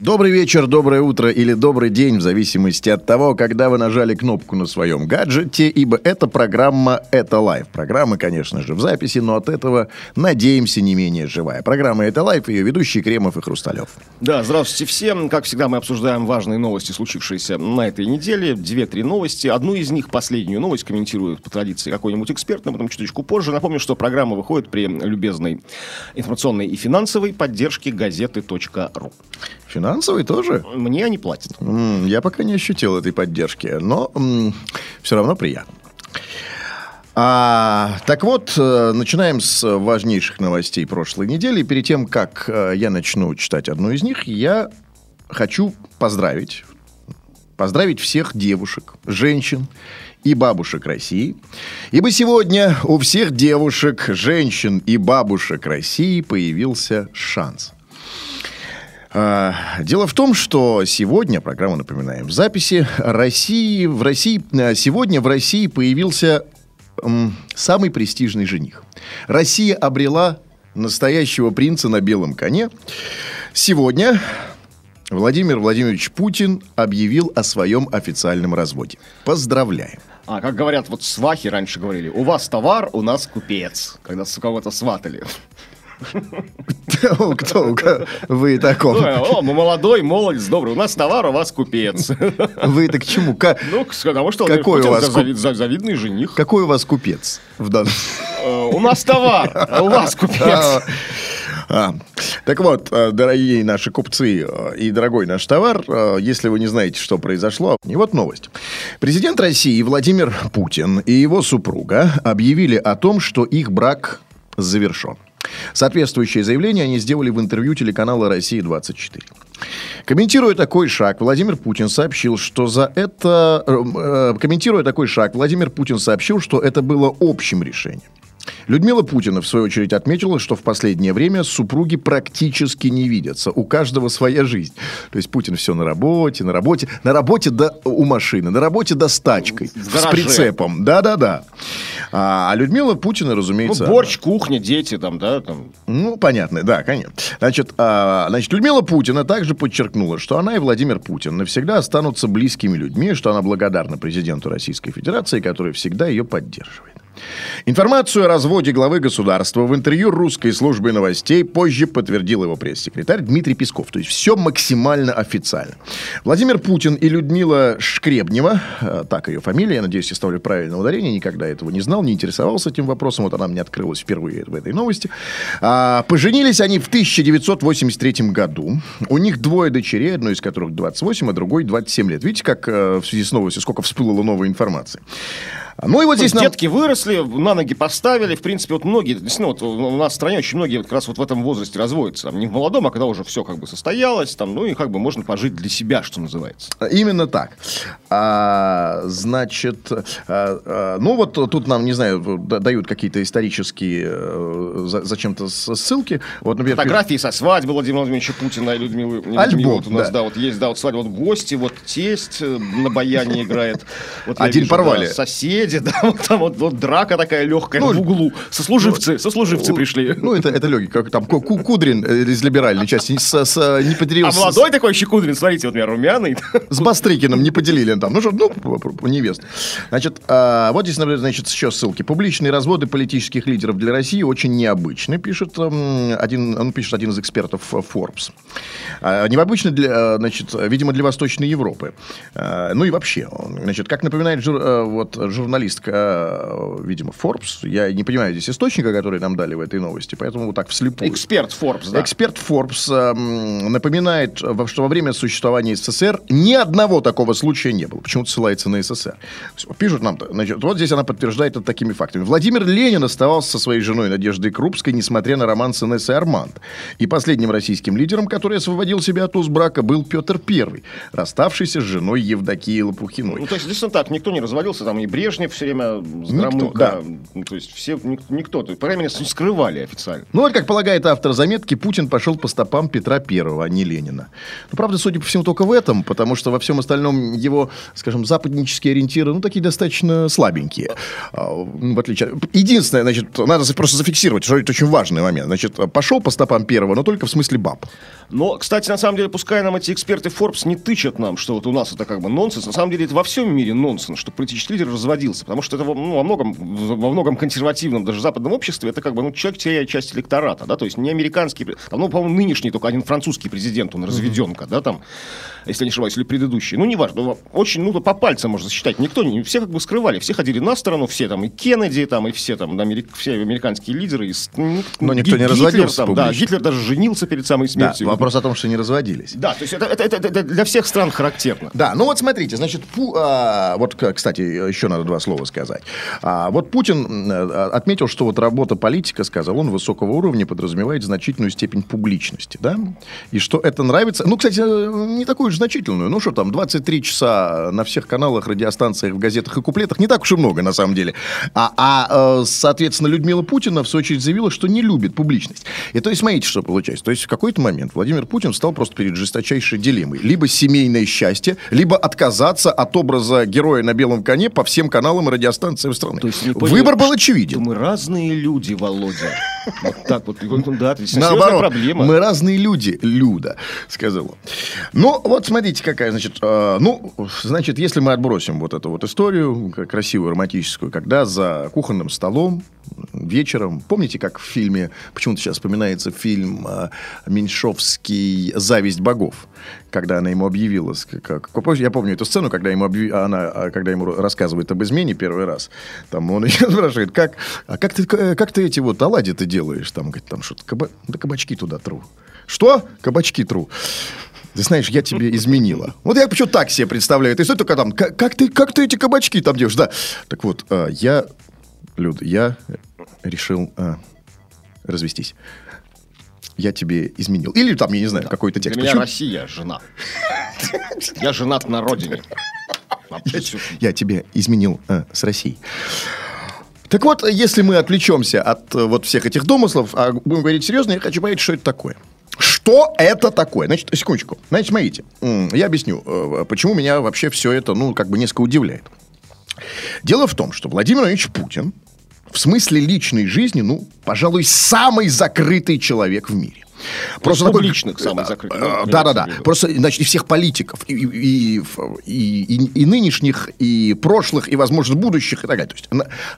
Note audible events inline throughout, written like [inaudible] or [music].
Добрый вечер, доброе утро или добрый день, в зависимости от того, когда вы нажали кнопку на своем гаджете, ибо эта программа «Это live». Программа, конечно же, в записи, но от этого, надеемся, не менее живая. Программа «Это live», ее ведущие Кремов и Хрусталев. Да, здравствуйте всем. Как всегда, мы обсуждаем важные новости, случившиеся на этой неделе. Две-три новости. Одну из них, последнюю новость, комментирует по традиции какой-нибудь эксперт, но потом чуточку позже. Напомню, что программа выходит при любезной информационной и финансовой поддержке газеты.ру. Финансовый тоже? Мне они платят. Я пока не ощутил этой поддержки, но все равно приятно. А, так вот, э, начинаем с важнейших новостей прошлой недели. Перед тем, как э, я начну читать одну из них, я хочу поздравить, поздравить всех девушек, женщин и бабушек России. Ибо сегодня у всех девушек, женщин и бабушек России появился шанс – Дело в том, что сегодня, программа, напоминаем, в записи России, в России, а, сегодня в России появился самый престижный жених. Россия обрела настоящего принца на белом коне. Сегодня Владимир Владимирович Путин объявил о своем официальном разводе. Поздравляем. А, как говорят, вот свахи раньше говорили, у вас товар, у нас купец, когда с кого-то сватали. Кто, вы таком? Ну, О, мы молодой, молодец, добрый, у нас товар, у вас купец. Вы это к чему? Ну, к- потому что Какой у вас за- зави- за- завидный жених. Какой у вас купец в данном Э, У нас товар, у вас купец. А, а. Так вот, э, дорогие наши купцы э, и дорогой наш товар, если вы не знаете, что произошло, и вот новость. Президент России Владимир Путин и его супруга объявили о том, что их брак завершен. Соответствующее заявление они сделали в интервью телеканала «Россия-24». Комментируя такой шаг, Владимир Путин сообщил, что за это... э, э, комментируя такой шаг, Владимир Путин сообщил, что это было общим решением. Людмила Путина, в свою очередь, отметила, что в последнее время супруги практически не видятся. У каждого своя жизнь. То есть Путин все на работе, на работе. На работе да, у машины, на работе да с тачкой. С прицепом. Да-да-да. А, а Людмила Путина, Ну, разумеется... борщ, кухня, дети там, да, там. Ну, понятно, да, конечно. Значит, а, значит, Людмила Путина также подчеркнула, что она и Владимир Путин навсегда останутся близкими людьми, что она благодарна президенту Российской Федерации, который всегда ее поддерживает. Информацию о разводе главы государства в интервью русской службы новостей позже подтвердил его пресс-секретарь Дмитрий Песков. То есть все максимально официально. Владимир Путин и Людмила Шкребнева, э, так ее фамилия, я надеюсь, я ставлю правильное ударение, никогда этого не знал, не интересовался этим вопросом, вот она мне открылась впервые в этой новости. А, поженились они в 1983 году. У них двое дочерей, одной из которых 28, а другой 27 лет. Видите, как э, в связи с новостью, сколько всплыло новой информации. Ну и вот здесь нам... Детки выросли, на ноги поставили. В принципе, вот многие, действительно, вот у нас в стране очень многие вот как раз вот в этом возрасте разводятся. Там, не в молодом, а когда уже все как бы состоялось, там, ну и как бы можно пожить для себя, что называется. Именно так. А, значит, а, а, ну вот тут нам, не знаю, да- дают какие-то исторические за- зачем-то ссылки. Вот, например, Фотографии со свадьбы Владимира Владимировича Путина и Людмилы. Альбом, вот у нас, да. да. вот есть, да, вот свадьба, вот гости, вот тесть э, на баяне играет. [laughs] Вот Один вижу, порвали. да, соседи, [laughs] да, вот там вот, вот драка такая легкая Ну, в углу. Сослуживцы, сослуживцы пришли. Ну, это, это легкий, как там Ку- Ку- Кудрин э, из либеральной части с, с- не поделил А с- молодой такой щекудрин, смотрите, вот у меня румяный. [laughs] С Бастрыкиным не поделили там. Ну что, ну, невест. Значит, а, вот здесь, например, значит, еще ссылки. Публичные разводы политических лидеров для России очень необычны, пишет м, один, он пишет один из экспертов э, Forbes. А, необычны для, э, значит, видимо, для Восточной Европы. А, ну и вообще, значит, как напоминает жур- э, вот, журналистка, э, видимо, Forbes, я не понимаю здесь источника, который нам дали в этой новости, поэтому вот так вслепую. Эксперт Forbes, да. Эксперт Forbes эм, напоминает, во- что во время существования СССР ни одного такого случая не было. Почему-то ссылается на СССР. Пишут нам, значит, вот здесь она подтверждает это такими фактами. Владимир Ленин оставался со своей женой Надеждой Крупской, несмотря на роман с Инессой Арманд. И последним российским лидером, который освободил себя от уз брака, был Петр I, расставшийся с женой Евдокией Лопухиной. Ну, то есть, действительно так, никто не развалился, там и Брежнев все время Никто, да. ну, то есть все, ник- никто, то по крайней мере, скрывали официально. Ну, вот, как полагает автор заметки, Путин пошел по стопам Петра Первого, а не Ленина. Ну, правда, судя по всему, только в этом, потому что во всем остальном его, скажем, западнические ориентиры, ну, такие достаточно слабенькие. А, В отличие... Единственное, значит, надо просто зафиксировать, что это очень важный момент. Значит, пошел по стопам Первого, но только в смысле баб. Но, кстати, на самом деле, пускай нам эти эксперты Forbes не тычат нам, что вот у нас это как бы нонсенс, на самом деле это во всем мире нонсенс, что политический лидер разводился, потому что это во, ну, во многом, во многом консервативном, даже западном обществе, это как бы, ну, человек теряет часть электората, да, то есть не американский, там, ну, по-моему, нынешний только один французский президент, он разведенка, да, там, если я не ошибаюсь, или предыдущий, ну, неважно, очень, ну, по пальцам можно засчитать, никто, не, все как бы скрывали, все ходили на сторону, все там, и Кеннеди, там, и все там, америк- все американские лидеры, и, ну, Но никто не Гитлер разводился там, да. Гитлер даже женился перед самой Да, смертью. вопрос о том, что не разводились. Да, то есть это, это- это- это для всех стран характерно. Да, ну вот смотрите, значит, Пу- а, вот, кстати, еще надо два слова сказать. А, вот Путин э, отметил, что вот работа политика, сказал он, высокого уровня подразумевает значительную степень публичности, да, и что это нравится, ну, кстати, э, не такую уж значительную, ну, что там, 23 часа на всех каналах, радиостанциях, в газетах и куплетах, не так уж и много, на самом деле. А, а, э, соответственно, Людмила Путина, в свою очередь, заявила, что не любит публичность. И то есть, смотрите, что получается. То есть, в какой-то момент Владимир Путин стал просто перед жесточайшей дилеммой. Либо семейное счастье, либо отказаться от образа героя на белом коне по всем каналам и радиостанциям страны. Есть понял, Выбор был очевиден. Мы разные люди, Володя. Вот так вот. Ну, Да, Наоборот, проблема. мы разные люди, Люда, сказал он. Ну, вот смотрите, какая, значит, э, ну, значит, если мы отбросим вот эту вот историю, красивую, романтическую, когда за кухонным столом вечером, помните, как в фильме, почему-то сейчас вспоминается фильм э, Меньшовский «Зависть богов», когда она ему объявила, с- как, я помню эту сцену, когда ему, объяви- она, а, когда ему рассказывает об измене первый раз, там он ее спрашивает, как, а как ты, э, как ты эти вот оладьи ты делаешь? Там, говорит, там что-то, каба- да кабачки туда тру. Что? Кабачки тру. Ты знаешь, я тебе изменила. Вот я почему так себе представляю. Ты что только там, как, как ты, как ты эти кабачки там делаешь? Да. Так вот, а, я, Люда, я решил а, развестись. Я тебе изменил. Или там, я не знаю, какой-то Для текст. меня Почему? Россия жена. Я женат на родине. Я, [laughs] я тебе изменил а, с Россией. Так вот, если мы отвлечемся от э, вот всех этих домыслов, а будем говорить серьезно, я хочу понять, что это такое. Что это такое? Значит, секундочку. Значит, смотрите, я объясню, э, почему меня вообще все это, ну, как бы несколько удивляет. Дело в том, что Владимир Владимирович Путин в смысле личной жизни, ну, пожалуй, самый закрытый человек в мире. Просто такой- публичных закрытый, Э, ну, Да, да, имеется да. в виду. Просто, значит, и всех политиков, и, и, и, и- нынешних, и прошлых, и, возможно, будущих, и так далее. То есть,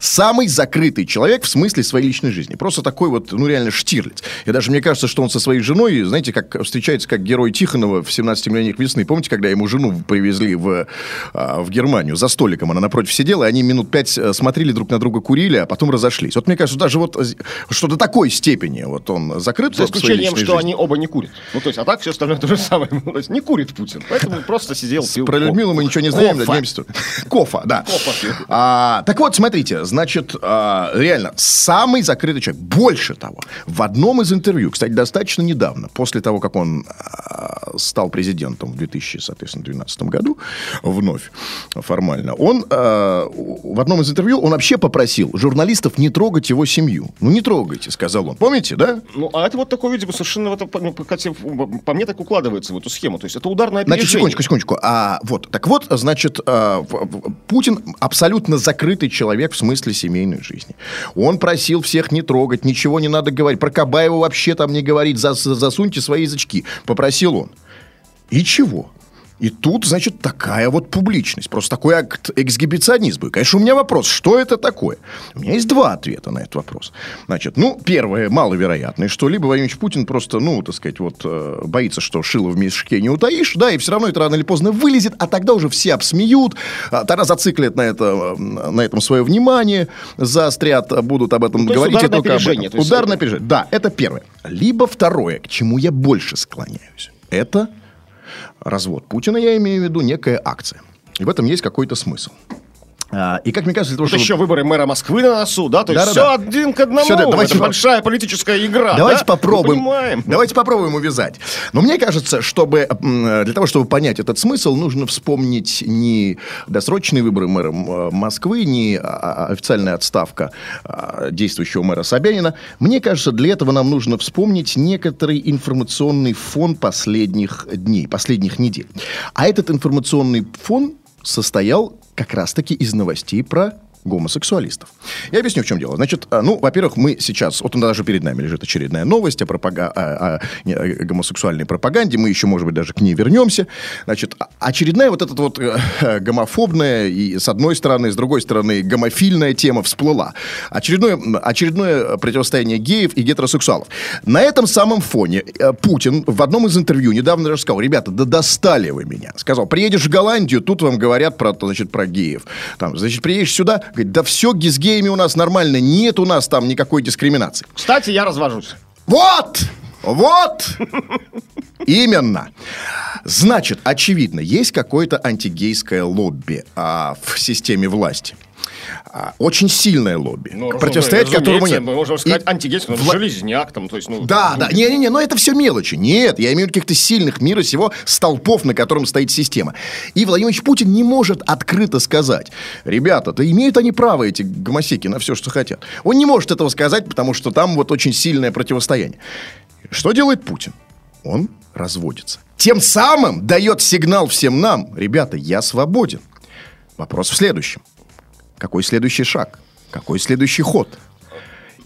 самый закрытый человек в смысле своей личной жизни. Просто такой вот, ну, реально Штирлиц. И даже мне кажется, что он со своей женой, знаете, как встречается как герой Тихонова в «17 мгновениях весны». Помните, когда ему жену привезли в, а, в Германию за столиком, она напротив сидела, и они минут пять э, смотрели друг на друга, курили, а потом разошлись. Вот мне кажется, даже вот э, что до такой степени вот он закрыт За исключением, личной что жизни. они оба не курят. Ну, то есть, а так все остальное то же самое. Ну, То есть, не курит Путин. Поэтому просто сидел, пил. Про Людмилу мы ничего не знаем, надеемся. Кофа, да. Кофа. А, так вот, смотрите, значит, а, реально, самый закрытый человек. Больше того, в одном из интервью, кстати, достаточно недавно, после того, как он а, стал президентом в 2012 году, вновь формально, он а, в одном из интервью, он вообще попросил журналистов не трогать его семью. Ну, не трогайте, сказал он. Помните, да? Ну, а это вот такое, видимо, совершенно, в это, по, ну, по- мне так укладывается в эту схему. То есть, это ударное опережение. Значит, секундочку, секундочку. А, вот, так вот, значит, а, Путин абсолютно закрытый человек в смысле семейной жизни. Он просил всех не трогать, ничего не надо говорить. Про Кабаева вообще там не говорить, зас- засуньте свои язычки. Попросил он. И чего? И тут, значит, такая вот публичность. Просто такой акт эксгибиционизма. И, конечно, у меня вопрос, что это такое? У меня есть два ответа на этот вопрос. Значит, ну, первое, маловероятное, что либо Владимир Путин просто, ну, так сказать, вот э, боится, что шило в мешке не утаишь, да, и все равно это рано или поздно вылезет, а тогда уже все обсмеют, а тогда зациклят на, это, на этом свое внимание, заострят, будут об этом Ну, говорить. и ударное только об этом. опережение, есть Ударное опережение. Да, это первое. Либо второе, к чему я больше склоняюсь. Это развод Путина, я имею в виду, некая акция. И в этом есть какой-то смысл. А, И как мне кажется, для того, чтобы... еще выборы мэра Москвы на носу, да? То есть Да-да-да. все один к одному. Всё, да, давайте Это по- большая политическая игра. Давайте да? попробуем. Давайте попробуем увязать. Но мне кажется, чтобы для того, чтобы понять этот смысл, нужно вспомнить не досрочные выборы мэра м, Москвы, не а, а, официальная отставка действующего мэра Собянина. Мне кажется, для этого нам нужно вспомнить некоторый информационный фон последних дней, последних недель. А этот информационный фон состоял как раз-таки из новостей про гомосексуалистов. Я объясню, в чем дело. Значит, а, ну, во-первых, мы сейчас, вот даже перед нами лежит очередная новость о, пропага- о- о, о гомосексуальной пропаганде, мы еще, может быть, даже к ней вернемся. Значит, очередная вот эта вот э, э, гомофобная и с одной стороны, с другой стороны, гомофильная тема всплыла. Очередное, очередное противостояние геев и гетеросексуалов. На этом самом фоне э, Путин в одном из интервью недавно даже сказал, ребята, да достали вы меня. Сказал, приедешь в Голландию, тут вам говорят про, значит, про геев. Там, значит, приедешь сюда, говорит, да все с геями у нас нормально, нет у нас там никакой дискриминации. Кстати, я развожусь. Вот! Вот! [laughs] Именно. Значит, очевидно, есть какое-то антигейское лобби а, в системе власти. А, очень сильное лобби, Ну, противостоять которому разумеется, нет. Мы можем сказать И антигейский, но вла- железняк там, то есть, ну... Да, да, не-не-не, но это все мелочи. Нет, я имею в виду каких-то сильных мира сего столпов, на котором стоит система. И Владимир Путин не может открыто сказать, ребята, да имеют они право, эти гомосеки, на все, что хотят. Он не может этого сказать, потому что там вот очень сильное противостояние. Что делает Путин? Он разводится. Тем самым дает сигнал всем нам, ребята, я свободен. Вопрос в следующем. Какой следующий шаг? Какой следующий ход?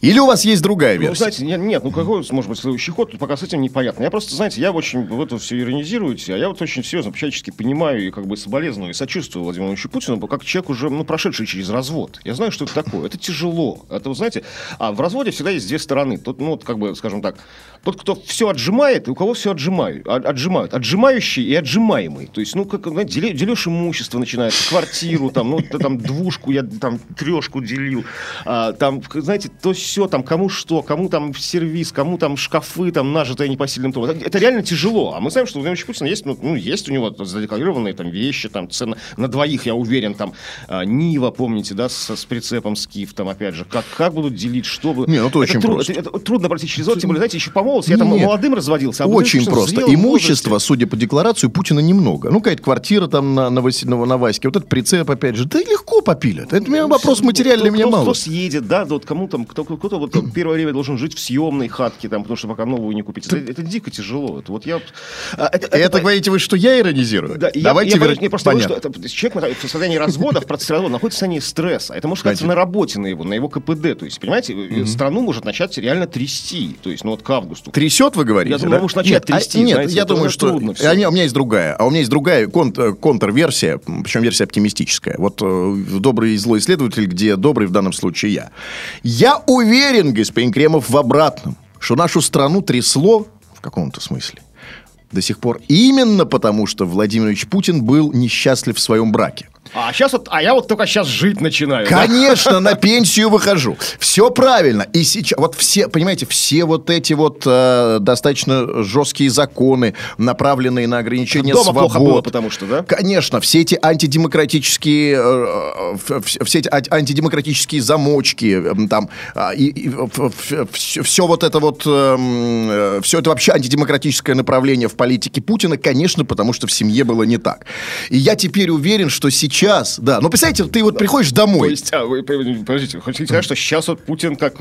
Или у вас есть другая Ну, версия? знаете, нет, нет, ну какой может быть следующий ход, тут пока с этим непонятно. Я просто, знаете, я очень в это все иронизируете, а я вот очень серьезно, по-человечески понимаю и как бы соболезную и сочувствую Владимиру Ильичу Путину, как человек уже, ну, прошедший через развод. Я знаю, что это такое. Это тяжело. Это, вы знаете, а в разводе всегда есть две стороны. Тут, ну, вот, как бы, скажем так, тот, кто все отжимает, и у кого все отжимают. а- Отжимают. Отжимающий и отжимаемый. То есть, ну, как, знаете, деле- дележ имущества начинается, квартиру, там, ну, там двушку, я там трешку делил. А, там, знаете, то все, там, кому что, кому там сервис, кому там шкафы, там, нажитые непосильным трудом. Это, это реально тяжело. А мы знаем, что у Владимира Путина есть, ну, ну, есть у него задекларированные там вещи, там, цена на двоих, я уверен, там, а, Нива, помните, да, с, с прицепом Скиф, там, опять же, как, как будут делить, что будут. Не, ну, это очень тру- просто. Это, это трудно пройти через это, тем более, знаете, еще по молодости, я там Нет. молодым разводился. а Очень Путин просто. возрасте. судя по декларации, у Путина немного. Ну, какая-то квартира там на, на, Васи- на, на Ваське, вот этот прицеп, опять же. Да легко попилят. Это у меня вопрос материальный, кто, меня кто, мало. Кто съедет, да, да, вот кому там, кто, кто-то вот там первое время должен жить в съемной хатке, там, потому что пока новую не купить. Это, это дико тяжело. Это вот я... а, Это, Это, говорите вы, что я иронизирую? Да, Давайте я, я, вернуть- я просто говорю, что это, человек в состоянии развода, в процессе развода находится в состоянии стресса. Это может сказаться на работе на его, на его КПД. То есть, понимаете, э, страну может начать реально трясти. То есть, ну вот к августу. Трясет, вы говорите? Я думаю, да? может начать нет, а- трясти, нет, знаете, я это думаю, что... трудно всё. А, у меня есть другая. А у меня есть другая кон- э, контрверсия, причем версия оптимистическая. Вот э, добрый и злой исследователь, где добрый в данном случае я. Я уверен, господин Кремов, в обратном, что нашу страну трясло в каком-то смысле до сих пор именно потому, что Владимир Ильич Путин был несчастлив в своем браке. А сейчас вот, а я вот только сейчас жить начинаю. да? Конечно, на пенсию выхожу. Все правильно. И сейчас, вот все, понимаете, все вот эти вот э, достаточно жесткие законы, направленные на ограничение Дома свобод. плохо было, потому что, да? Конечно, все эти антидемократические, э, э, все эти ан- антидемократические замочки, э, там, а, и, все, вот это вот, все это вообще антидемократическое направление в политике Путина, конечно, потому что в семье было не так. И я теперь уверен, что сейчас, да, ну, представляете, ты вот приходишь То домой, есть, а, вы, подождите, хотите сказать, что сейчас вот Путин как,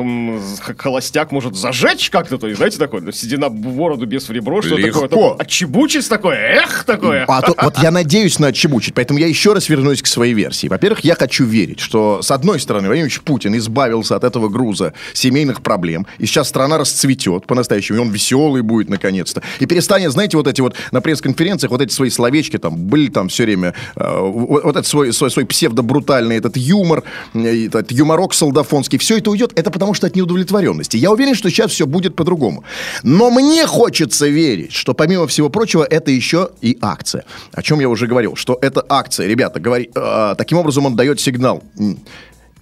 как холостяк может зажечь как-то, то есть, знаете, такое, ну, седина в бороду без в ребро, что Легко. такое, отчебучить такое, эх, такое. А то- вот я надеюсь на отчебучить, поэтому я еще раз вернусь к своей версии. Во-первых, я хочу верить, что, с одной стороны, Владимир Путин избавился от этого груза семейных проблем, и сейчас страна расцветет по-настоящему, и он веселый будет наконец-то. И перестанет, знаете, вот эти вот на пресс-конференциях, вот эти свои словечки там были там все время, э, вот, вот этот свой, свой, свой псевдо-брутальный этот юмор, э, этот юморок солдафонский, все это уйдет, это потому что от неудовлетворенности. Я уверен, что сейчас все будет по-другому. Но мне хочется верить, что помимо всего прочего, это еще и акция. О чем я уже говорил, что это акция, ребята, говори, э, таким образом он дает сигнал.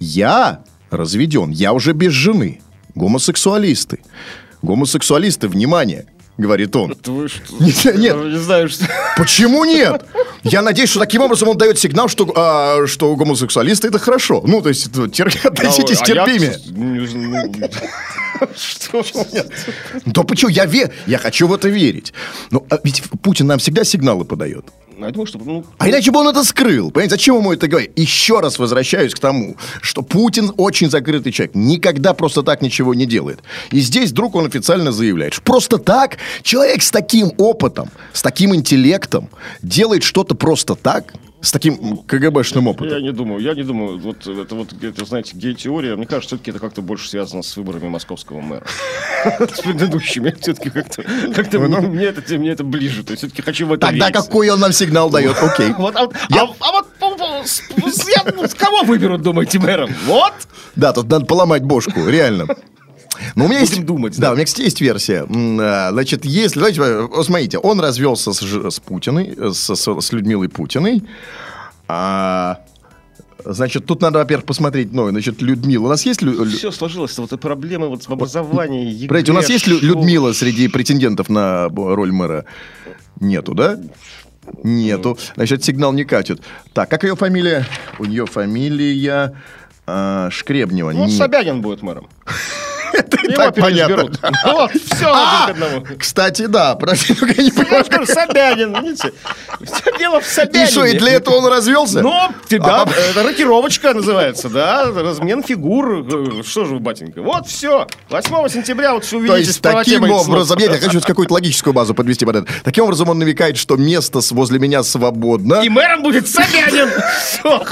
Я разведен, я уже без жены. Гомосексуалисты. Гомосексуалисты, внимание, говорит он. Нет, нет. Я не знаю, что... Почему нет? Я надеюсь, что таким образом он дает сигнал, что, а, что гомосексуалисты это хорошо. Ну, то есть, тер- относитесь А я- терпимее. [laughs] знаю. Что? Да почему? Я, ве... я хочу в это верить. Ну, а ведь Путин нам всегда сигналы подает. Я думаю, что ну, А иначе бы он это скрыл. Понимаете, зачем ему это говорить? Еще раз возвращаюсь к тому, что Путин очень закрытый человек. Никогда просто так ничего не делает. И здесь вдруг он официально заявляет, что просто так человек с таким опытом, с таким интеллектом делает что-то просто так, с таким КГБшным Я опытом. не думаю, я не думаю, вот это вот, это, знаете, гей-теория, мне кажется, все-таки это как-то больше связано с выборами московского мэра. [laughs] С предыдущими. Все-таки как-то, как-то мне, мне это, мне это ближе. То есть все-таки хочу в это Тогда какой он нам сигнал дает? Окей. А, вот- Я- я- ну, с кого выберут, думаете, мэром? Вот! Да, тут надо поломать бошку, реально. Но у меня есть, Будем думать, Да, да. у меня, кстати, есть версия. А, Значит, если, давайте, э, смотрите, он развелся с, с Путиной, э, с, с- с Людмилой Путиной. А, значит, тут надо, во-первых, посмотреть, ну, значит, Людмила. У нас есть Лю- Все сложилось, вот и проблемы вот в образовании, ЕГЭ, у нас есть Лю- шо- Людмила среди претендентов на роль мэра? Нету, да? Нету. Значит, сигнал не катит. Так, как ее фамилия? У нее фамилия а, Шкребнева. Ну, Нет. Собянин будет мэром. Его так понятно. [laughs] [laughs] Вот, все А, к одному. Кстати, да, [laughs] я не понимаю. Собянин, видите? Все дело в И Собянине. что, и для этого он развелся? Ну, да, А, это рокировочка называется, да, размен фигур. Э, Что же вы, батенька? Вот все. 8 сентября вот все То увидите есть в правоте таким образом, я хочу какую-то логическую базу подвести под это. Таким образом он намекает, что место возле меня свободно. И мэром будет Собянин. Все.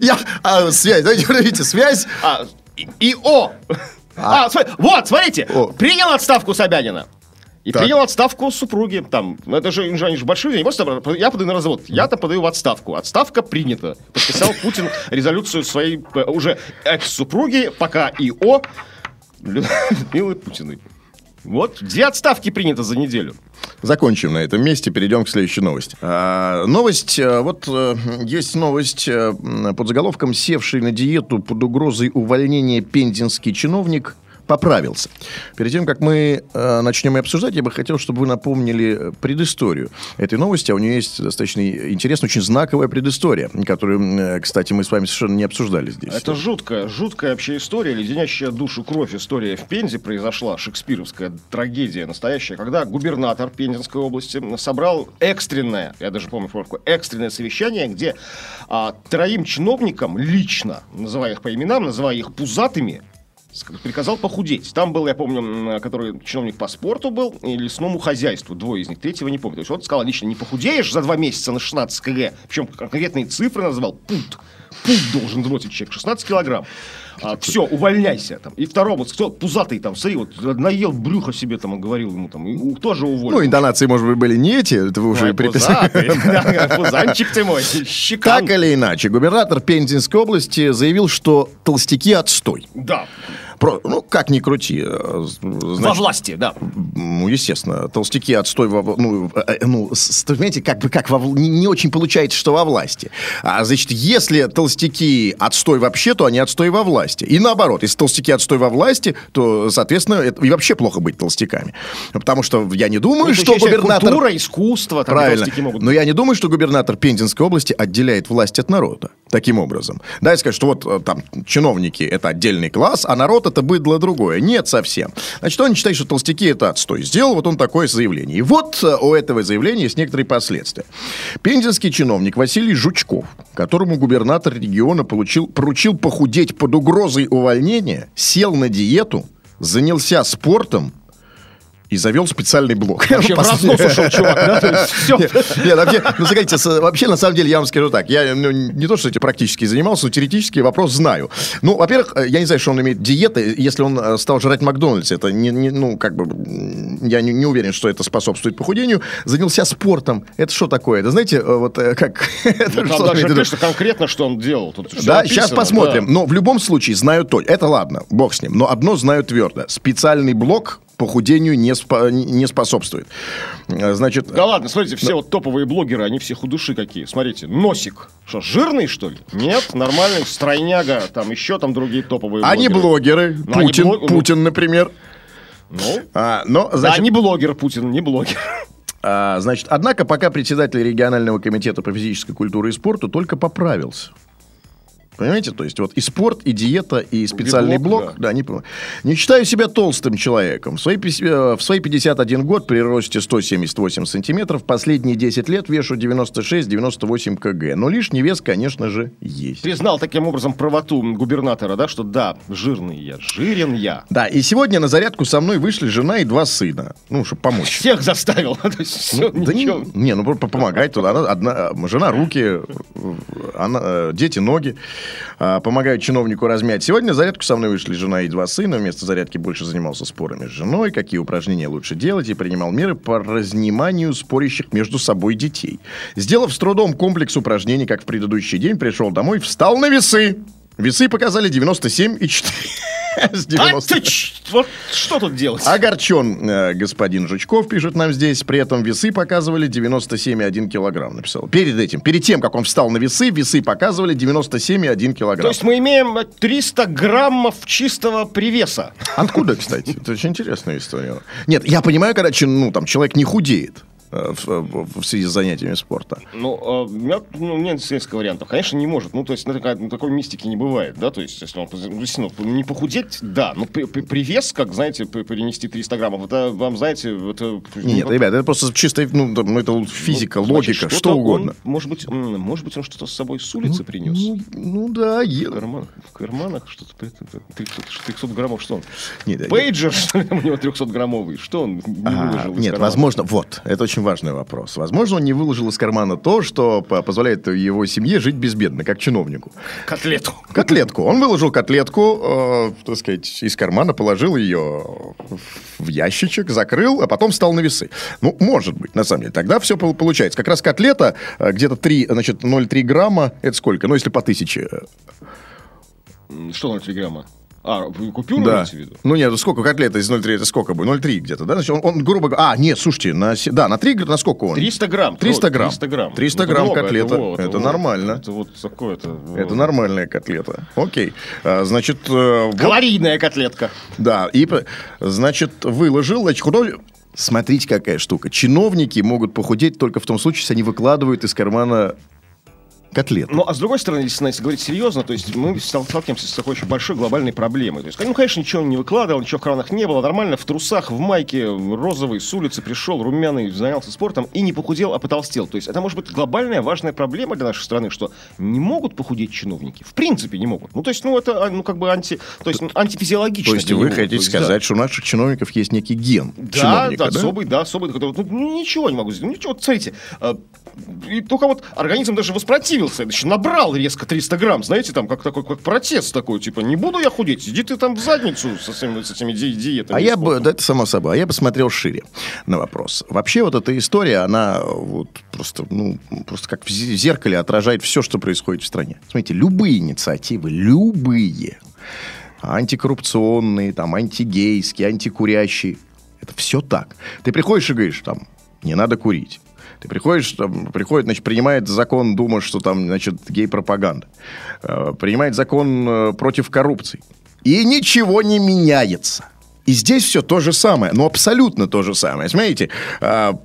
Я, а, связь, давайте видите, связь. А, и, и О. А, сма- вот, смотрите, О. принял отставку Собянина. И Так. принял отставку супруги. Там, ну, это же, они же большие, они просто, я подаю на развод. Я-то подаю в отставку. Отставка принята. Подписал Путин резолюцию своей э, уже экс-супруги, пока и О [laughs] Людмилы Путиной. Вот, две отставки принято за неделю. Закончим на этом месте, перейдем к следующей новости. А, новость, а, вот э, есть новость э, под заголовком «Севший на диету под угрозой увольнения пензенский чиновник поправился». Перед тем, как мы э, начнем ее обсуждать, я бы хотел, чтобы вы напомнили предысторию этой новости, а у нее есть достаточно интересная, очень знаковая предыстория, которую, э, кстати, мы с вами совершенно не обсуждали здесь. Это жуткая, жуткая вообще история, леденящая душу кровь история в Пензе произошла, шекспировская трагедия настоящая, когда губернатор Пензенской области собрал экстренное, я даже помню формулку, экстренное совещание, где а, троим чиновникам лично, называя их по именам, называя их пузатыми, приказал похудеть. Там был, я помню, который чиновник по спорту был и лесному хозяйству, двое из них, третьего не помню. То есть он сказал лично, не похудеешь за два месяца на 16 кг, причем конкретные цифры назвал, пункт. Пункт должен сбросить человек, 16 килограмм. Все, увольняйся там. И второму, кто пузатый там, смотри, вот наел брюхо себе там, говорил ему там, и тоже уволил. Ну, интонации, может быть, были не эти, это вы уже Ой, приписали. [laughs] [laughs] Пузанчик ты мой, щекан. Так или иначе, губернатор Пензенской области заявил, что толстяки отстой. Да, Про- ну, как ни крути. э, з- во значит, власти, да. ну, естественно, толстяки отстой во, ну, э, э, ну, понимаете, как бы как во не, не очень получается, что во власти. А, значит, если толстяки отстой вообще, то они отстой во власти. И наоборот, если толстяки отстой во власти, то, соответственно, это, и вообще плохо быть толстяками. Потому что я не думаю, Ну, что губернатор... Культура, искусство, Правильно. могут Но я не думаю, что губернатор Пензенской области отделяет власть от народа таким образом. Да, и сказать, что вот э, там чиновники это отдельный класс, а народ это быдло другое. Нет совсем. Значит, он считает, что толстяки это отстой. Сделал вот он такое заявление. И вот э, у этого заявления есть некоторые последствия. Пензенский чиновник Василий Жучков, которому губернатор региона получил, поручил похудеть под угрозой увольнения, сел на диету, занялся спортом и завел специальный блог. Вообще в разнос ушел, [laughs] чувак, да? То есть всё. Нет, нет, вообще, ну, смотрите, вообще, на самом деле, я вам скажу так, я ну, не то, что эти практически занимался, но теоретически вопрос знаю. Ну, во-первых, э, я не знаю, что он имеет диеты, если он э, стал жрать Макдональдс, это не, не- ну, как бы, я не, не уверен, что это способствует похудению. Занялся спортом. Это что такое? Это, знаете, э, вот как... [laughs] это Ну, что Там даже конкретно, что он делал. Тут Да, сейчас посмотрим. да. Но в любом случае знаю то. Это ладно, бог с ним. Но одно знаю твердо. Специальный блок похудению не, спо- не способствует. Э, Значит, Да ладно, смотрите, все вот топовые блогеры, они все худыши какие. Смотрите, носик. Что, жирный, что ли? Нет, нормальный, стройняга, там еще там другие топовые Они блогеры. блогеры. Ну, они Путин, блог- Путин, например. Ну, А, но, да, значит, не блогер Путин, не блогер. А, значит, однако пока председатель регионального комитета по физической культуре и спорту только поправился. Понимаете? То есть вот и спорт, и диета, и специальный блок, блок. Да. не, понимаю. не считаю себя толстым человеком. В свои, э, в свои 51 год при росте 178 сантиметров последние 10 лет вешу 96-98 кг. Но лишний вес, конечно же, есть. Признал таким образом правоту губернатора, да, что да, жирный я, жирен я. Да, и сегодня на зарядку со мной вышли жена и два сына. Ну, чтобы помочь. Всех заставил. [laughs] Есть всё, Да не, ничего. не, ну помогать туда. Она одна, жена руки, э, она, э, дети ноги. А, Помогают чиновнику размять. Сегодня зарядку со мной вышли жена и два сына. Вместо зарядки больше занимался спорами с женой, какие упражнения лучше делать, и принимал меры по разниманию спорящих между собой детей. Сделав с трудом комплекс упражнений, как в предыдущий день, пришел домой, встал на весы. Весы показали 97,4 [laughs] с А 90. ты ч- вот что тут делать? Огорчен э, господин Жучков, пишет нам здесь. При этом весы показывали 97,1 килограмм, написал. Перед этим, перед тем, как он встал на весы, весы показывали 97,1 килограмм. То есть мы имеем 300 граммов чистого привеса. Откуда, кстати? Это очень интересная история. Нет, я понимаю, когда ну, там, человек не худеет в, в- в связи с занятиями спорта. Ну, а, у меня ну, нет несколько вариантов. Конечно, не может. Ну, то есть, ну, такая- ну, такой мистики не бывает, да? То есть, если он ну, действительно, не похудеть, да. Но при- при- привес, как, знаете, перенести 300 граммов, это вам, знаете, это... Нет, ну, ребят, это просто чисто, ну, там, ну, это физика, ну, значит, логика, что-то что угодно. он, может быть, может быть, он что-то с собой с улицы принес. Ну, ну да, е- В карманах, в карманах что-то, это- это 300, 300 граммов, что он? Нет, я- Пейджер, что ли, [laughs] у него 300-граммовый, что он не А, выложил Нет, возможно, вот, это очень важный вопрос. Возможно, он не выложил из кармана то, что по- позволяет его семье жить безбедно, как чиновнику. Котлету. Котлетку. Он выложил котлетку, э, так сказать, из кармана, положил ее в ящичек, закрыл, а потом встал на весы. Ну, может быть, на самом деле. Тогда все пол- получается. Как раз котлета, э, где-то 3, значит, 0,3 грамма, это сколько? Ну, если по тысяче. Что 0,3 грамма? А, купюру Да. имеете в виду? Ну нет, сколько котлета из 0,3, это сколько будет? 0,3 где-то, да? Значит, он, он, грубо говоря... А, нет, слушайте, на, да, на 3, на сколько он? 300 грамм. 300 грамм. 300 грамм. 300 Это грамм котлета. во, Это вот, нормально. Это вот такое это. Это нормальная котлета. Окей. А, значит, э, вот- Калорийная котлетка. Да, и, значит, выложил, значит, худой... Смотрите, какая штука. Чиновники могут похудеть только в том случае, если они выкладывают из кармана котлету. Ну, а с другой стороны, если, если говорить серьезно, то есть мы стал- сталкиваемся с такой очень большой глобальной проблемой. То есть, ну, конечно, ничего не выкладывал, ничего в кранах не было, нормально, в трусах, в майке, розовый, с улицы пришел, румяный, занялся спортом и не похудел, а потолстел. То есть это может быть глобальная важная проблема для нашей страны, что не могут похудеть чиновники. В принципе, не могут. Ну, то есть, ну, это, а, ну, как бы анти... То есть, ну, антифизиологично. То есть вы могут. хотите То есть, да. сказать, что у наших чиновников есть некий ген Да, да, да? особый, да, особый. который, Ну, ничего не могу сделать. Ну, ничего, смотрите. а, И только вот организм даже воспротивился. Значит, набрал резко 300 грамм, знаете, там, как такой, как протест такой, типа, не буду я худеть, иди ты там в задницу со всеми с этими ди- диетами. А я бы, спортом». да, это само собой, а я бы смотрел шире на вопрос. Вообще вот эта история, она вот просто, ну, просто как в зе- зеркале отражает все, что происходит в стране. Смотрите, любые инициативы, любые, антикоррупционные, там, антигейские, антикурящие, это все так. Ты приходишь и говоришь, там, не надо курить. Ты приходишь, там, приходит, значит, принимает закон, думаешь, что там, значит, гей-пропаганда. Э, принимает закон э, против коррупции. И ничего не меняется. И здесь все то же самое, ну абсолютно то же самое. Смотрите, а,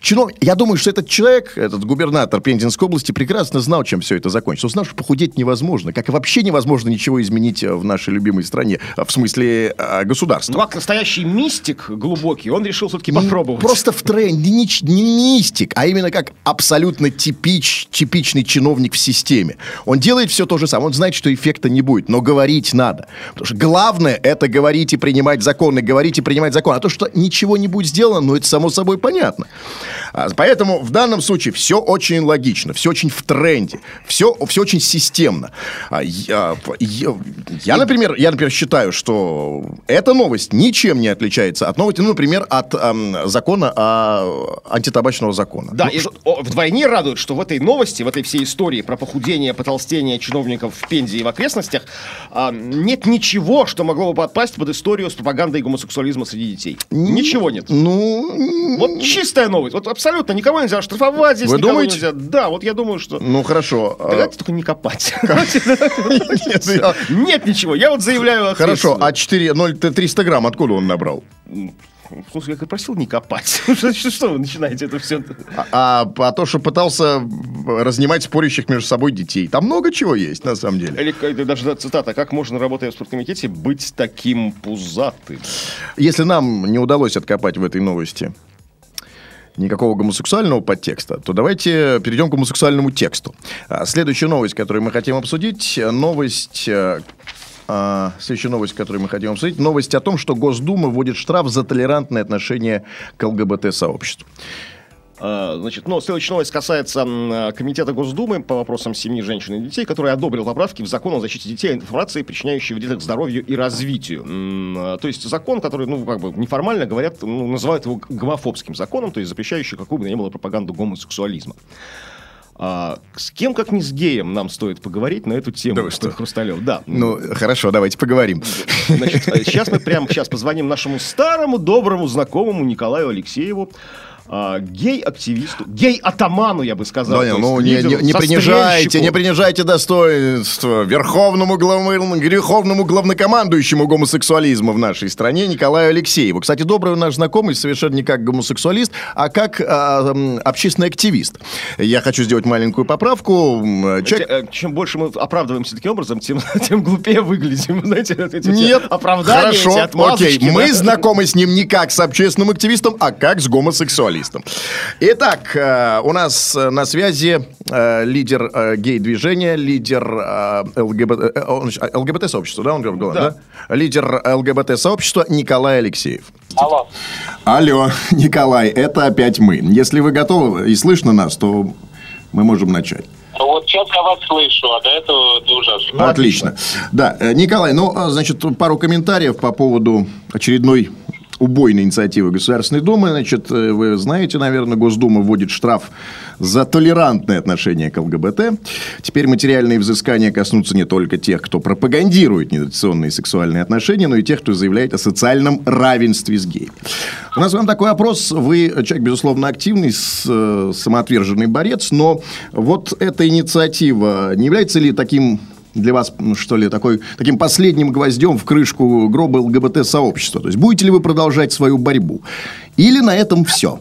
чинов- я думаю, что этот человек, этот губернатор Пензенской области, прекрасно знал, чем все это закончится. Он знал, что похудеть невозможно, как и вообще невозможно ничего изменить э, в нашей любимой стране, а, в смысле а, государства. Ну, как настоящий мистик глубокий, он решил все-таки попробовать. Просто в тренде, не, не мистик, а именно как абсолютно типич, типичный чиновник в системе. Он делает все то же самое, он знает, что эффекта не будет, но говорить надо. Потому что главное это говорить и принимать законы, говорить и принимать закон. А то, что ничего не будет сделано, ну это само собой понятно. А, Поэтому в данном случае все очень логично, все очень в тренде, все, все очень системно. А, Я, я- я, например, я, например, считаю, что эта новость ничем не отличается от новости, ну, например, от ам, закона о антитабачного закона. Да, Ну, и о, вдвойне радует, что в этой новости, в этой всей истории про похудение, потолстение чиновников в Пензе и в окрестностях а, нет ничего, что могло бы подпасть под историю с пропагандой гомосексуализма среди детей. Ничего нет. Ну, Вот чистая новость. Вот абсолютно никого нельзя штрафовать здесь. Вы думаете? нельзя. Да, вот я думаю, что... ну хорошо. а, Давайте только не копать. [laughs] нет, ничего. Я вот заявляю Хорошо, а 4, 0, 300 грамм откуда он набрал? Смысле, я просил не копать. [laughs] Что вы начинаете это все? А, а, а то, что пытался разнимать спорящих между собой детей. Там много чего есть, на самом деле. Или даже да, цитата, как можно, работая в спорткомитете, быть таким пузатым? Если нам не удалось откопать в этой новости никакого гомосексуального подтекста, то давайте перейдем к гомосексуальному тексту. А, Следующая новость, которую мы хотим обсудить, э, новость... а, Следующая новость, которую мы хотим обсудить, новость о том, что Госдума вводит штраф за толерантное отношение к ЛГБТ-сообществу. А, Значит, ну, следующая новость касается Комитета Госдумы по вопросам семьи, женщин и детей, который одобрил поправки в закон о защите детей от информации, причиняющей вред их здоровью и развитию. А, То есть закон, который, ну, как бы неформально говорят, ну, называют его гомофобским законом, то есть запрещающий какую бы ни было пропаганду гомосексуализма. А, с кем, как не с геем, нам стоит поговорить на эту тему, Да что? Хрусталев. Да. Ну, хорошо, давайте поговорим. Значит, э, сейчас мы прямо сейчас позвоним нашему старому доброму знакомому Николаю Алексееву, а, гей-активисту, гей-атаману, я бы сказал. Да, ну, есть не, не- лидеру, не принижайте, не принижайте достоинство верховному, главному, греховному главнокомандующему гомосексуализма в нашей стране Николаю Алексееву. Кстати, добрый наш знакомый, совершенно не как гомосексуалист, а как а, общественный активист. Я хочу сделать маленькую поправку. Человек... Э, Чем больше мы оправдываемся таким образом, тем, [laughs] тем глупее выглядим. [laughs] Знаете, эти Нет, оправдания, хорошо, эти окей. Мы да. знакомы с ним не как с общественным активистом, а как с гомосексуалистом. Итак, э, у нас э, на связи э, лидер гей-движения, лидер ЛГБТ, ЛГБТ-сообщества, да, он говорил, Да. да? Лидер ЛГБТ-сообщества Николай Алексеев. Алло. Алло, [laughs] Николай, это опять мы. Если вы готовы и слышно нас, то мы можем начать. Ну вот сейчас я вас слышу, а до этого это ужасно. Отлично. Да, Николай, ну, а, значит, пару комментариев по поводу очередной убойной инициативы Государственной Думы. Значит, э, вы знаете, наверное, Госдума вводит штраф за толерантное отношение к ЛГБТ. Теперь материальные взыскания коснутся не только тех, кто пропагандирует нетрадиционные сексуальные отношения, но и тех, кто заявляет о социальном равенстве с геями. У нас вам такой опрос. Вы человек, безусловно, активный, э, самоотверженный борец, но вот эта инициатива не является ли таким для вас, что ли, такой, таким последним гвоздем в крышку гроба ЛГБТ-сообщества? То есть будете ли вы продолжать свою борьбу? Или на этом все?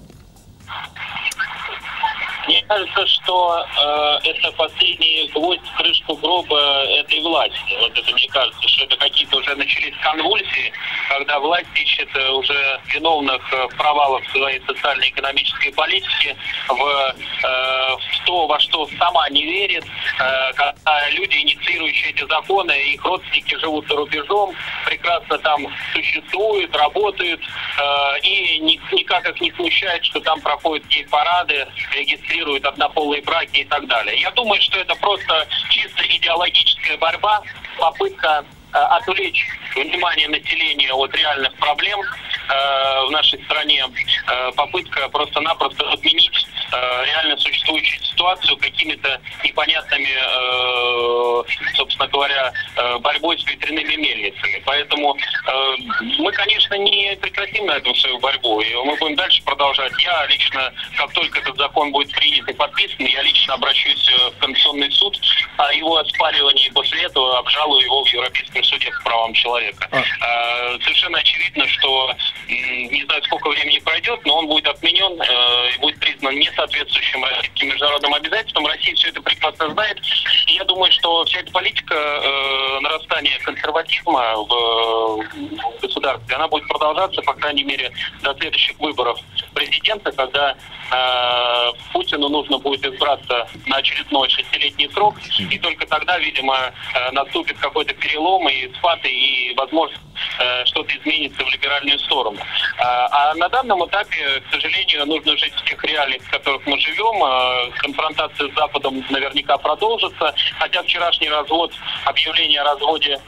Кажется, что э, это последний гвоздь в крышку гроба этой власти. Вот это мне кажется, что это какие-то уже начались конвульсии, когда власть ищет э, уже виновных э, в провалах своей социально-экономической политики, в, э, в то, во что сама не верит, э, когда люди, инициирующие эти законы, их родственники живут за рубежом, прекрасно там существуют, работают, э, и ни- никак их не смущает, что там проходят гей-парады, регистрируют однополые браки и так далее. Я думаю, что это просто чисто идеологическая борьба, попытка отвлечь внимание населения от реальных проблем э, в нашей стране, э, попытка просто-напросто отменить э, реально существующую ситуацию какими-то непонятными, э, собственно говоря, э, борьбой с ветряными мельницами. Поэтому э, мы, конечно, не прекратим на этом свою борьбу, и мы будем дальше продолжать. Я лично, как только этот закон будет принят и подписан, я лично обращусь э, в Конституционный суд о его оспаривании и после этого обжалую его в Европейском суде по правам человека. Э, Совершенно очевидно, что не знаю, сколько времени пройдет, но он будет отменен э, и будет признан несоответствующим российским международным обязательствам. Россия все это прекрасно знает. И я думаю, что вся эта политика э, нарастания консерватизма в, в государстве, она будет продолжаться, по крайней мере, до следующих выборов президента, когда э, Путину нужно будет избраться на очередной шестилетний срок, и только тогда, видимо, э, наступит какой-то перелом и спад, и, возможно, э, что-то изменится в либеральную сторону. А, а на данном этапе, к сожалению, нужно жить в тех реалиях, в которых мы живем. Э, Конфронтация с Западом наверняка продолжится. Хотя вчерашний развод, объявление о разводе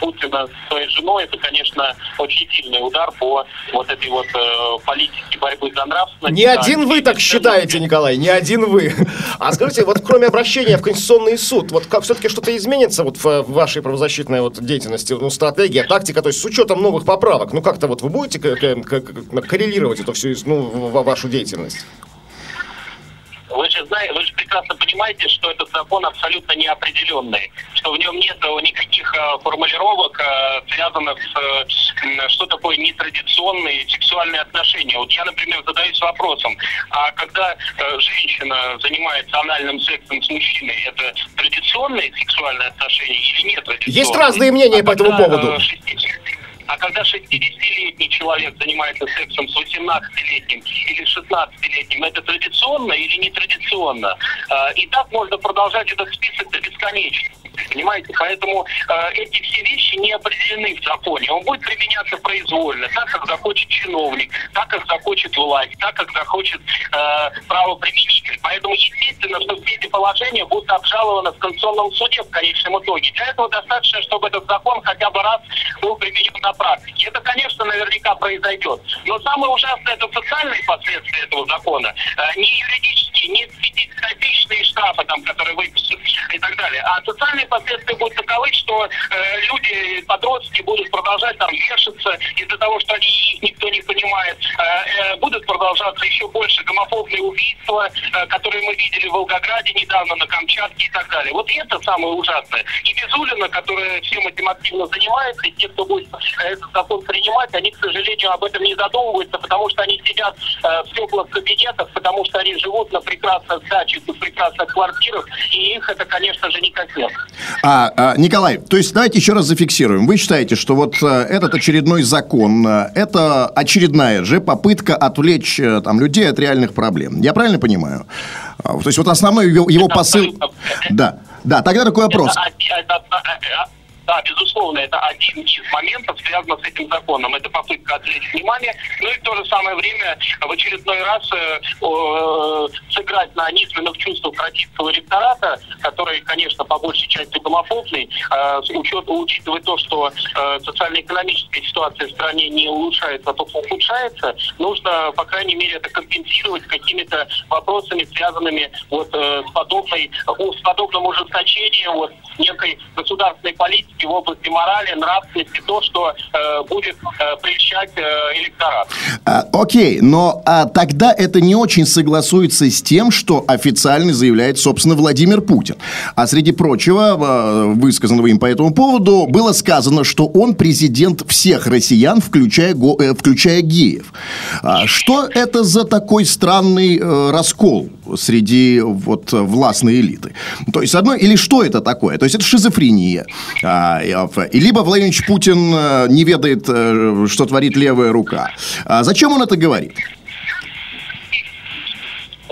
Путина с своей женой, это, конечно, очень сильный удар по вот этой вот э, политике борьбы за нравственность. Не за один вы так считаете, Николай, не один вы. А скажите, вот кроме обращения в Конституционный суд, вот как все-таки что-то изменится вот в, вашей правозащитной вот деятельности, ну, стратегия, тактика, то есть с учетом новых поправок, ну, как-то вот вы будете коррелировать это все, ну, вашу деятельность? Вы же знаете, вы же прекрасно понимаете, что этот закон абсолютно неопределенный, что в нем нет никаких э, формулировок, э, связанных с что такое нетрадиционные сексуальные отношения. Вот я, например, задаюсь вопросом, а когда э, женщина занимается анальным сексом с мужчиной, это традиционные сексуальные отношения или нет? Есть разные мнения а по этому поводу. э, 60 а когда 60-летний человек занимается сексом с 18-летним или 16-летним, это традиционно или нетрадиционно? А, И так можно продолжать этот список до бесконечности. Понимаете? Поэтому э, эти все вещи не определены в законе. Он будет применяться произвольно, так, как захочет чиновник, так, как захочет власть, так, как захочет э, правоприменитель. Поэтому, естественно, что все эти положения будут обжалованы в Конституционном суде в конечном итоге. Для этого достаточно, чтобы этот закон хотя бы раз был применен на практике. Это, конечно, наверняка произойдет. Но самое ужасное это социальные последствия этого закона. Э, не юридические, не 50-тысячные штрафы, там, которые выписаны и так далее. А социальные последствия будут таковы, что э, люди, подростки будут продолжать там вешаться из-за того, что они их никто не понимает. Э, э, будут продолжаться еще больше гомофобные убийства, э, которые мы видели в Волгограде недавно, на Камчатке и так далее. Вот это самое ужасное. И Безулина, которая всем этим активно занимается, и те, кто будет э, этот закон принимать, они, к сожалению, об этом не задумываются, потому что они сидят э, в теплых кабинетах, потому что они живут на прекрасных дачах, на прекрасных квартирах, и их это, конечно же, не коснется. А, а, Николай, то есть давайте еще раз зафиксируем. Вы считаете, что вот э, этот очередной закон, э, это очередная же попытка отвлечь э, там людей от реальных проблем. Я правильно понимаю? А, То есть вот основной его, его посыл... Да, да, тогда такой вопрос. Это это- это- да, безусловно, это один из моментов, связанных с этим законом. Это попытка отвлечь внимание, ну и в то же самое время в очередной раз э, э, сыграть на низменных чувствах российского электората, который, конечно, по большей части гомофобный, э, учет- учитывая то, что э, социально-экономическая ситуация в стране не улучшается, а только ухудшается, нужно, по крайней мере, это компенсировать какими-то вопросами, связанными вот э, с подобной, с подобным ужесточением вот некой государственной политики в области морали, нравственности, то, что э, будет э, прельщать э, электорат. А, окей, но а, тогда это не очень согласуется с тем, что официально заявляет, собственно, Владимир Путин. А среди прочего, а, высказанного им по этому поводу, было сказано, что он президент всех россиян, включая, го- э, включая геев. А, что это за такой странный э, раскол среди вот э, властной элиты? То есть, одно, или что это такое? То есть, это шизофрения. А, и, и либо Владимир Путин э, не ведает, э, что творит левая рука. А зачем он это говорит?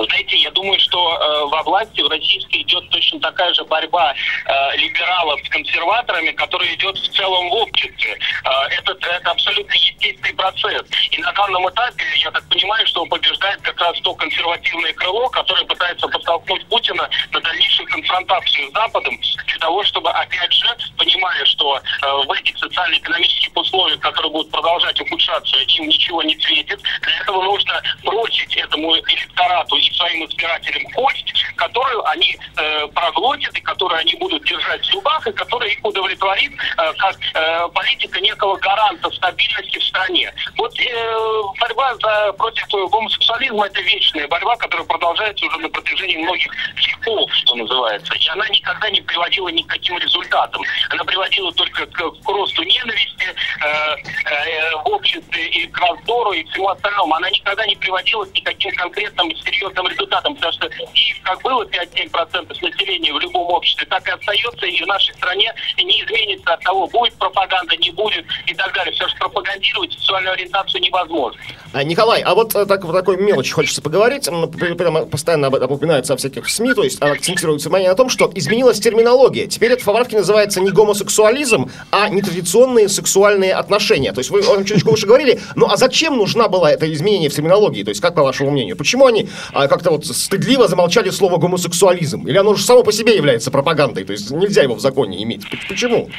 Знаете, я думаю, что э, во власти в российской идет точно такая же борьба э, либералов с консерваторами, которая идет в целом в обществе. Э, это, это абсолютно естественный процесс. И на данном этапе, я так понимаю, что побеждает как раз то консервативное крыло, которое пытается подтолкнуть Путина на дальнейшую конфронтацию с Западом, для того, чтобы, опять же, понимая, что в этих социально-экономических условиях, которые будут продолжать ухудшаться, им ничего не светит. Для этого нужно бросить этому электорату и своим избирателям кость, которую они э, проглотят и которую они будут держать в зубах, и которая их удовлетворит э, как э, политика некого гаранта стабильности в стране. Вот э, борьба за, против гомосексуализма это вечная борьба, которая продолжается уже на протяжении многих веков, что называется. И она никогда не приводила ни к каким результатам. Она приводила только к, к росту ненависти э, э, в обществе и к раздору и всему остальному. Она никогда не приводила к никаким конкретным серьезным результатам, потому что и как было 5-7% населения в любом обществе, так и остается, и в нашей стране не изменится от того, будет пропаганда, не будет и так далее. Все, что пропагандировать сексуальную ориентацию невозможно. А, Николай, а вот э, так, в такой мелочи хочется поговорить. Этом Постоянно об упоминается во всяких СМИ, то есть акцентируется внимание на том, что изменилась терминология. Теперь это поправке называется не гомосексуализм, а нетрадиционные сексуальные отношения. То есть вы чуточку выше говорили, ну а зачем нужна была это изменение в терминологии? То есть как по вашему мнению? Почему они а, как-то вот стыдливо замолчали слово гомосексуализм? Или оно же само по себе является пропагандой? То есть нельзя его в законе иметь? Почему?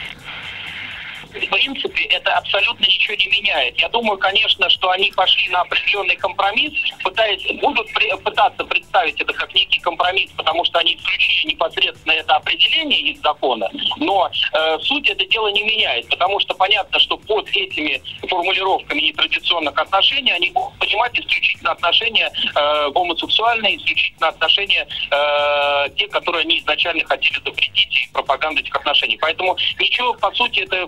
В принципе, это абсолютно ничего не меняет. Я думаю, конечно, что они пошли на определенный компромисс, пытаясь, будут при, пытаться представить это как некий компромисс, потому что они исключили непосредственно это определение из закона, но э, суть это дело не меняет, потому что понятно, что под этими формулировками нетрадиционных отношений они будут понимать исключительно отношения э, гомосексуальные, исключительно отношения э, те, которые они изначально хотели запретить и пропаганду этих отношений. Поэтому ничего, по сути, это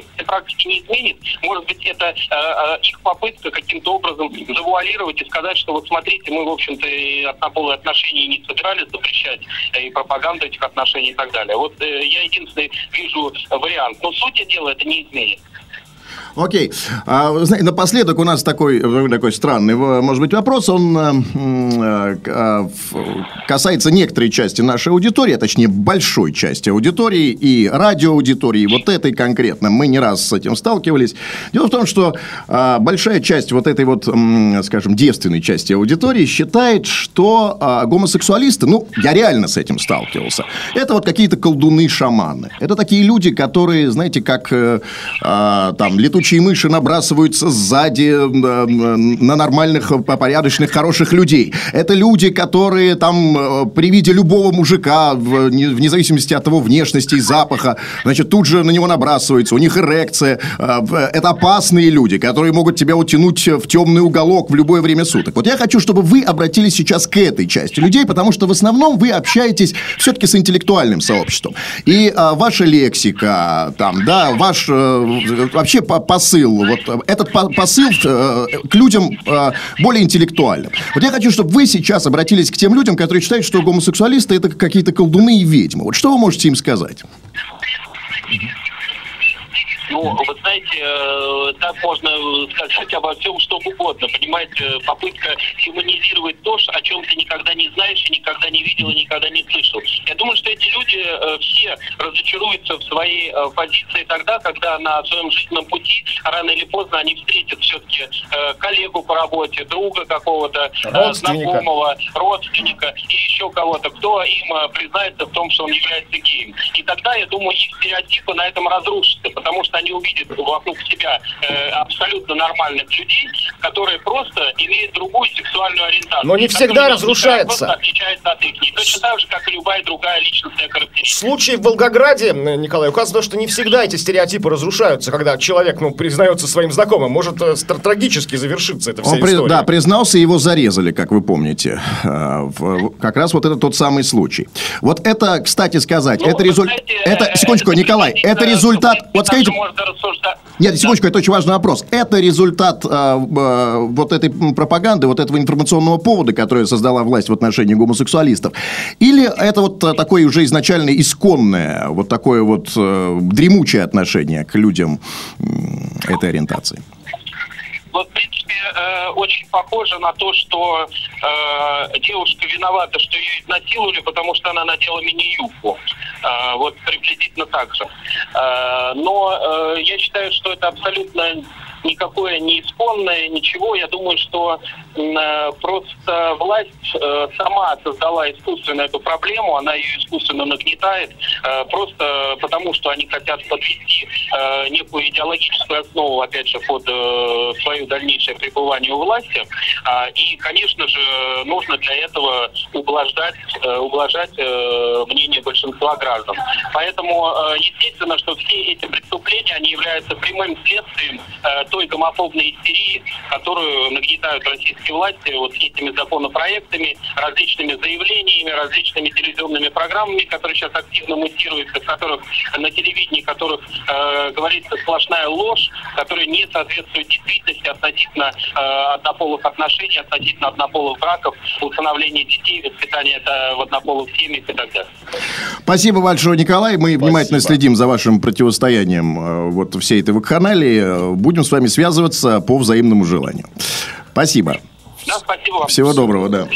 в практике не изменит. Может быть, это э, э, их попытка каким-то образом завуалировать и сказать, что вот смотрите, мы, в общем-то, и однополые отношения не собирались запрещать, и пропаганду этих отношений и так далее. Вот э, я единственный вижу вариант. Но суть дела это не изменит. Окей. А, напоследок у нас такой, э, такой странный, может быть, вопрос. Он э, э, касается некоторой части нашей аудитории, а точнее, большой части аудитории и радиоаудитории, вот этой конкретно. Мы не раз с этим сталкивались. Дело в том, что э, большая часть вот этой вот, э, скажем, девственной части аудитории считает, что э, гомосексуалисты, ну, я реально с этим сталкивался, это вот какие-то колдуны-шаманы. Это такие люди, которые, знаете, как э, э, там летучие мыши набрасываются сзади э, на нормальных, порядочных, хороших людей. Это люди, которые там э, при виде любого мужика, вне зависимости от его внешности и запаха, значит, тут же на него набрасываются. У них эрекция. Э, это опасные люди, которые могут тебя утянуть в темный уголок в любое время суток. Вот я хочу, чтобы вы обратились сейчас к этой части людей, потому что в основном вы общаетесь все-таки с интеллектуальным сообществом. И ваша лексика, там, да, ваш вообще посыл, вот этот посыл э, к людям э, более интеллектуальным. Вот я хочу, чтобы вы сейчас обратились к тем людям, которые считают, что гомосексуалисты это какие-то колдуны и ведьмы. Вот что вы можете им сказать? Ну, вы знаете, э, так можно сказать обо всем, что угодно. Понимаете, попытка демонизировать то, о чем ты никогда не знаешь, и никогда не видел, и никогда не слышал. Я думаю, что эти люди э, все разочаруются в своей э, позиции тогда, когда на своем жизненном пути рано или поздно они встретят все-таки коллегу по работе, друга какого-то, знакомого, родственника и еще кого-то, кто им признается в том, что он является геем. И тогда, я думаю, их стереотипы на этом разрушатся, потому что они увидят вокруг себя э, абсолютно нормальных людей, которые просто имеют другую сексуальную ориентацию. Но не всегда разрушается. отличается от их. Точно так же, как и любая другая личностная характеристика. В случае в Волгограде, Николай, указано, что не всегда эти стереотипы разрушаются, когда человек, ну, признается своим знакомым. Может э, трагически завершиться эта вся Он история. При, да, признался, его зарезали, как вы помните. Э, как раз вот это тот самый случай. Вот это, кстати сказать, ну, это результат... Это, э, секундочку, Николай, это результат... Вот скажите, рассуждать. Нет, секундочку, это очень важный вопрос. Это результат э, э, вот этой пропаганды, вот этого информационного повода, который создала власть в отношении гомосексуалистов? Или это вот такое уже изначально исконное, вот такое вот э, дремучее отношение к людям э, этой ориентации? Вот, в принципе, э, очень похоже на то, что э, девушка виновата, что ее изнасиловали, потому что она надела мини-юбку. Э, вот приблизительно так же. Э, но э, я считаю, что это абсолютно никакое не исконное, ничего. Я думаю, что э, просто власть э, сама создала искусственно эту проблему, она ее искусственно нагнетает, э, просто потому, что они хотят подвести э, некую идеологическую основу, опять же, под э, свое дальнейшее пребывание у власти. А, и, конечно же, нужно для этого ублаждать, э, ублажать э, мнение большинства граждан. Поэтому, э, естественно, что все эти преступления, они являются прямым следствием э, той гомофобной истерии, которую нагнетают российские власти вот этими законопроектами, различными заявлениями, различными телевизионными программами, которые сейчас активно мутируются, в которых на телевидении, в которых э, говорится сплошная ложь, которая не соответствует действительности относительно э, однополых отношений, относительно однополых браков, усыновления детей, воспитания это в однополых семьях и так далее. Спасибо большое, Николай. Мы Спасибо. внимательно следим за вашим противостоянием э, вот всей этой вакханалии. Будем с вами связываться по взаимному желанию. Спасибо. Да, спасибо вам. Всего доброго, да.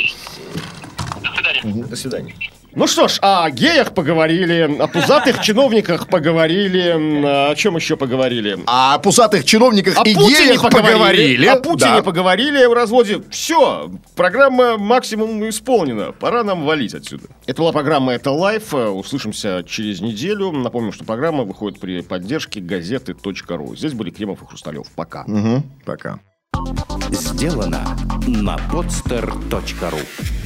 До свидания. До свидания. Ну что ж, о геях поговорили, о пузатых чиновниках поговорили, о чем еще поговорили? О пусатых чиновниках О и Путине геях поговорили. О Путине Да. поговорили, о разводе. Все, программа максимум исполнена. Пора нам валить отсюда. Это была программа «Это лайф». Услышимся через неделю. Напомню, что программа выходит при поддержке газеты.ру. Здесь были Кремов и Хрусталев. Пока. Мгм, Пока. Сделано на podster.ru